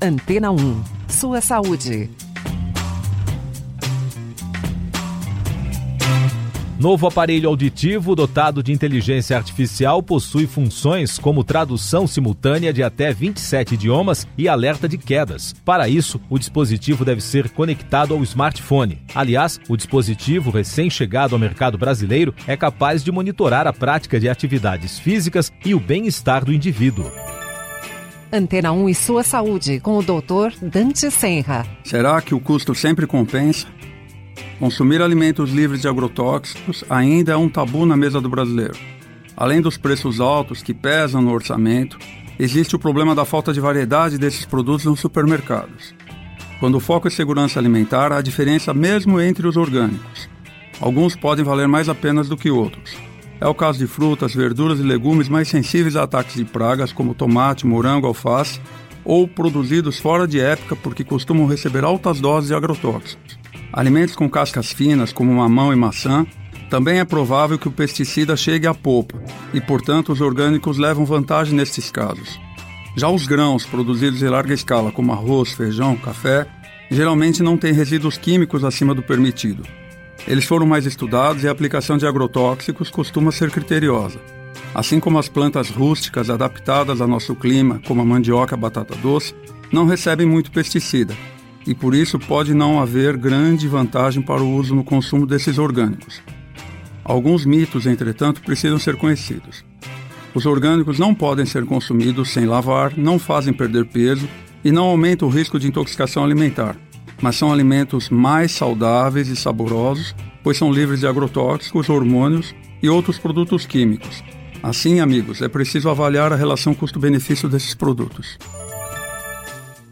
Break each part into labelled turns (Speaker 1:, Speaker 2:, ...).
Speaker 1: Antena 1. Sua saúde.
Speaker 2: Novo aparelho auditivo dotado de inteligência artificial possui funções como tradução simultânea de até 27 idiomas e alerta de quedas. Para isso, o dispositivo deve ser conectado ao smartphone. Aliás, o dispositivo recém-chegado ao mercado brasileiro é capaz de monitorar a prática de atividades físicas e o bem-estar do indivíduo.
Speaker 1: Antena 1 e sua saúde com o Dr. Dante Senra.
Speaker 3: Será que o custo sempre compensa? Consumir alimentos livres de agrotóxicos ainda é um tabu na mesa do brasileiro. Além dos preços altos que pesam no orçamento, existe o problema da falta de variedade desses produtos nos supermercados. Quando o foco é segurança alimentar, há diferença mesmo entre os orgânicos. Alguns podem valer mais a pena do que outros. É o caso de frutas, verduras e legumes mais sensíveis a ataques de pragas, como tomate, morango, alface, ou produzidos fora de época porque costumam receber altas doses de agrotóxicos. Alimentos com cascas finas, como mamão e maçã, também é provável que o pesticida chegue à polpa e, portanto, os orgânicos levam vantagem nesses casos. Já os grãos produzidos em larga escala, como arroz, feijão, café, geralmente não têm resíduos químicos acima do permitido. Eles foram mais estudados e a aplicação de agrotóxicos costuma ser criteriosa. Assim como as plantas rústicas adaptadas ao nosso clima, como a mandioca e a batata doce, não recebem muito pesticida, e por isso pode não haver grande vantagem para o uso no consumo desses orgânicos. Alguns mitos, entretanto, precisam ser conhecidos. Os orgânicos não podem ser consumidos sem lavar, não fazem perder peso e não aumentam o risco de intoxicação alimentar, mas são alimentos mais saudáveis e saborosos, pois são livres de agrotóxicos, hormônios e outros produtos químicos. Assim, amigos, é preciso avaliar a relação custo-benefício desses produtos.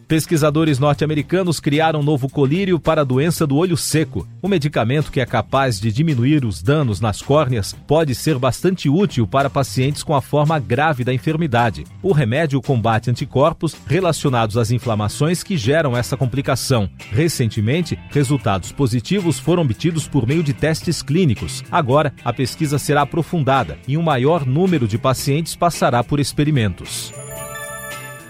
Speaker 2: Pesquisadores norte-americanos criaram um novo colírio para a doença do olho seco. O medicamento que é capaz de diminuir os danos nas córneas pode ser bastante útil para pacientes com a forma grave da enfermidade. O remédio combate anticorpos relacionados às inflamações que geram essa complicação. Recentemente, resultados positivos foram obtidos por meio de testes clínicos. Agora, a pesquisa será aprofundada e um maior número de pacientes passará por experimentos.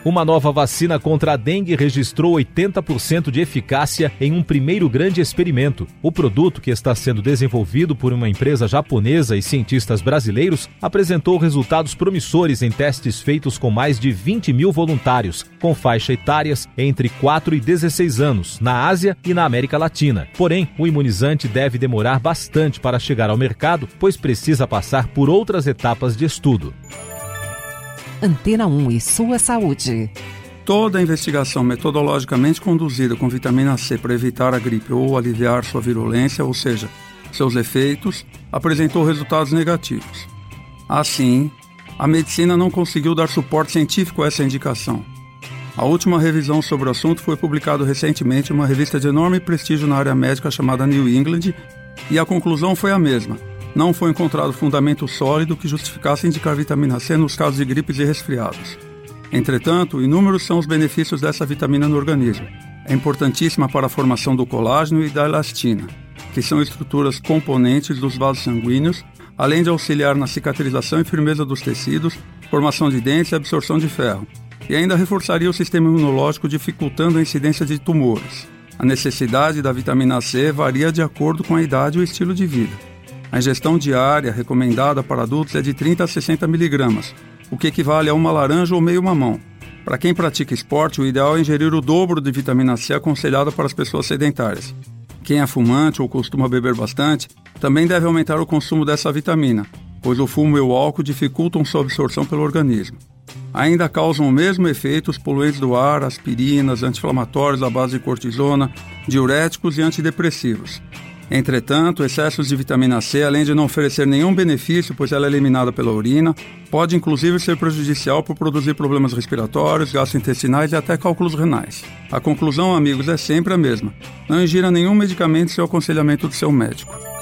Speaker 2: Uma nova vacina contra a dengue registrou 80% de eficácia em um primeiro grande experimento. O produto, que está sendo desenvolvido por uma empresa japonesa e cientistas brasileiros, apresentou resultados promissores em testes feitos com mais de 20 mil voluntários, com faixa etárias entre 4 e 16 anos, na Ásia e na América Latina. Porém, o imunizante deve demorar bastante para chegar ao mercado, pois precisa passar por outras etapas de estudo.
Speaker 1: Antena 1 e sua saúde.
Speaker 3: Toda investigação metodologicamente conduzida com vitamina C para evitar a gripe ou aliviar sua virulência, ou seja, seus efeitos, apresentou resultados negativos. Assim, a medicina não conseguiu dar suporte científico a essa indicação. A última revisão sobre o assunto foi publicada recentemente em uma revista de enorme prestígio na área médica chamada New England, e a conclusão foi a mesma não foi encontrado fundamento sólido que justificasse indicar vitamina C nos casos de gripes e resfriados. Entretanto, inúmeros são os benefícios dessa vitamina no organismo. É importantíssima para a formação do colágeno e da elastina, que são estruturas componentes dos vasos sanguíneos, além de auxiliar na cicatrização e firmeza dos tecidos, formação de dentes e absorção de ferro. E ainda reforçaria o sistema imunológico, dificultando a incidência de tumores. A necessidade da vitamina C varia de acordo com a idade e o estilo de vida. A ingestão diária recomendada para adultos é de 30 a 60 miligramas, o que equivale a uma laranja ou meio mamão. Para quem pratica esporte, o ideal é ingerir o dobro de vitamina C aconselhado para as pessoas sedentárias. Quem é fumante ou costuma beber bastante também deve aumentar o consumo dessa vitamina, pois o fumo e o álcool dificultam sua absorção pelo organismo. Ainda causam o mesmo efeito os poluentes do ar, aspirinas, anti-inflamatórios à base de cortisona, diuréticos e antidepressivos. Entretanto, excessos de vitamina C, além de não oferecer nenhum benefício, pois ela é eliminada pela urina, pode inclusive ser prejudicial por produzir problemas respiratórios, gastrointestinais e até cálculos renais. A conclusão, amigos, é sempre a mesma: não ingira nenhum medicamento sem o aconselhamento do seu médico.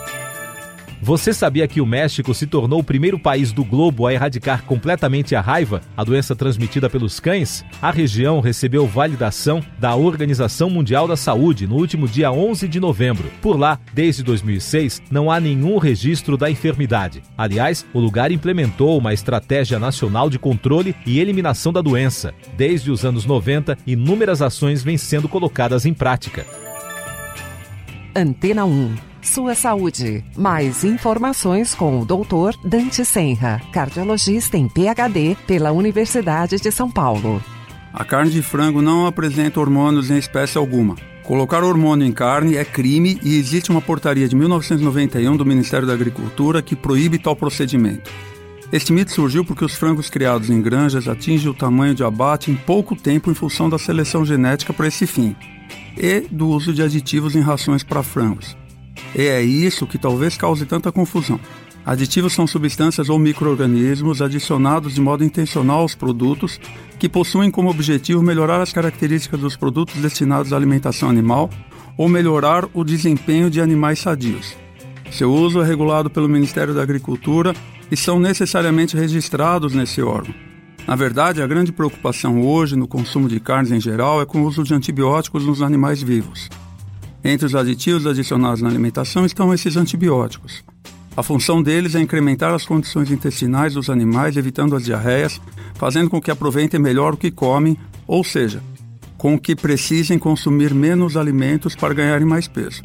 Speaker 2: Você sabia que o México se tornou o primeiro país do globo a erradicar completamente a raiva, a doença transmitida pelos cães? A região recebeu validação da Organização Mundial da Saúde no último dia 11 de novembro. Por lá, desde 2006, não há nenhum registro da enfermidade. Aliás, o lugar implementou uma estratégia nacional de controle e eliminação da doença. Desde os anos 90, inúmeras ações vêm sendo colocadas em prática.
Speaker 1: Antena 1 sua saúde. Mais informações com o Dr. Dante Senra, cardiologista em PhD pela Universidade de São Paulo.
Speaker 3: A carne de frango não apresenta hormônios em espécie alguma. Colocar hormônio em carne é crime e existe uma portaria de 1991 do Ministério da Agricultura que proíbe tal procedimento. Este mito surgiu porque os frangos criados em granjas atingem o tamanho de abate em pouco tempo em função da seleção genética para esse fim e do uso de aditivos em rações para frangos. É isso que talvez cause tanta confusão. Aditivos são substâncias ou microorganismos adicionados de modo intencional aos produtos que possuem como objetivo melhorar as características dos produtos destinados à alimentação animal ou melhorar o desempenho de animais sadios. Seu uso é regulado pelo Ministério da Agricultura e são necessariamente registrados nesse órgão. Na verdade, a grande preocupação hoje no consumo de carnes em geral é com o uso de antibióticos nos animais vivos. Entre os aditivos adicionados na alimentação estão esses antibióticos. A função deles é incrementar as condições intestinais dos animais, evitando as diarreias, fazendo com que aproveitem melhor o que comem, ou seja, com que precisem consumir menos alimentos para ganharem mais peso.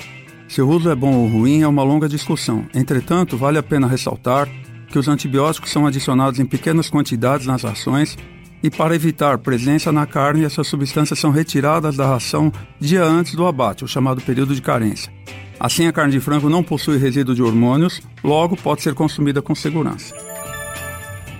Speaker 3: Se o uso é bom ou ruim é uma longa discussão. Entretanto, vale a pena ressaltar que os antibióticos são adicionados em pequenas quantidades nas rações e para evitar presença na carne, essas substâncias são retiradas da ração dia antes do abate, o chamado período de carência. Assim, a carne de frango não possui resíduo de hormônios, logo pode ser consumida com segurança.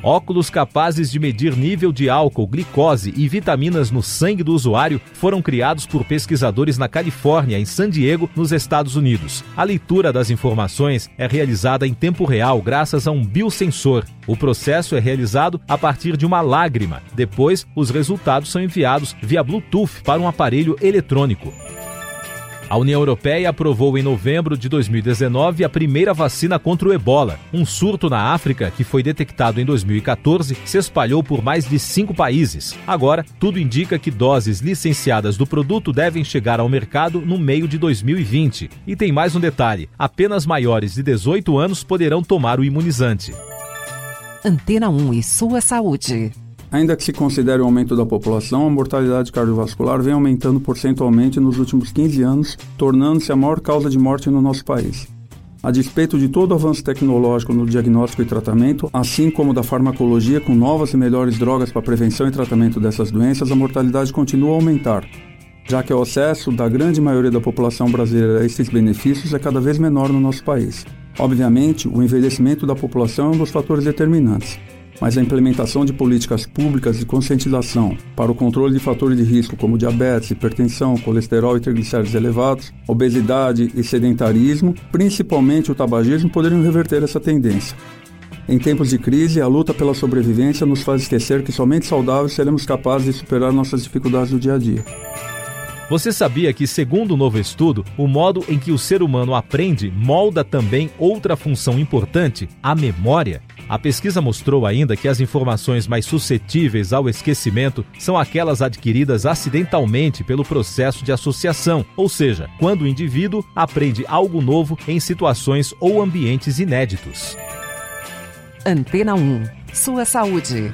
Speaker 2: Óculos capazes de medir nível de álcool, glicose e vitaminas no sangue do usuário foram criados por pesquisadores na Califórnia, em San Diego, nos Estados Unidos. A leitura das informações é realizada em tempo real graças a um biosensor. O processo é realizado a partir de uma lágrima. Depois, os resultados são enviados via Bluetooth para um aparelho eletrônico. A União Europeia aprovou em novembro de 2019 a primeira vacina contra o ebola. Um surto na África, que foi detectado em 2014, se espalhou por mais de cinco países. Agora, tudo indica que doses licenciadas do produto devem chegar ao mercado no meio de 2020. E tem mais um detalhe: apenas maiores de 18 anos poderão tomar o imunizante.
Speaker 1: Antena 1 e sua saúde.
Speaker 3: Ainda que se considere o aumento da população, a mortalidade cardiovascular vem aumentando porcentualmente nos últimos 15 anos, tornando-se a maior causa de morte no nosso país. A despeito de todo o avanço tecnológico no diagnóstico e tratamento, assim como da farmacologia com novas e melhores drogas para prevenção e tratamento dessas doenças, a mortalidade continua a aumentar, já que o acesso da grande maioria da população brasileira a esses benefícios é cada vez menor no nosso país. Obviamente, o envelhecimento da população é um dos fatores determinantes mas a implementação de políticas públicas de conscientização para o controle de fatores de risco como diabetes, hipertensão, colesterol e triglicéridos elevados, obesidade e sedentarismo, principalmente o tabagismo, poderiam reverter essa tendência. Em tempos de crise, a luta pela sobrevivência nos faz esquecer que somente saudáveis seremos capazes de superar nossas dificuldades do dia a dia.
Speaker 2: Você sabia que, segundo o um novo estudo, o modo em que o ser humano aprende molda também outra função importante, a memória? A pesquisa mostrou ainda que as informações mais suscetíveis ao esquecimento são aquelas adquiridas acidentalmente pelo processo de associação, ou seja, quando o indivíduo aprende algo novo em situações ou ambientes inéditos.
Speaker 1: Antena 1. Sua saúde.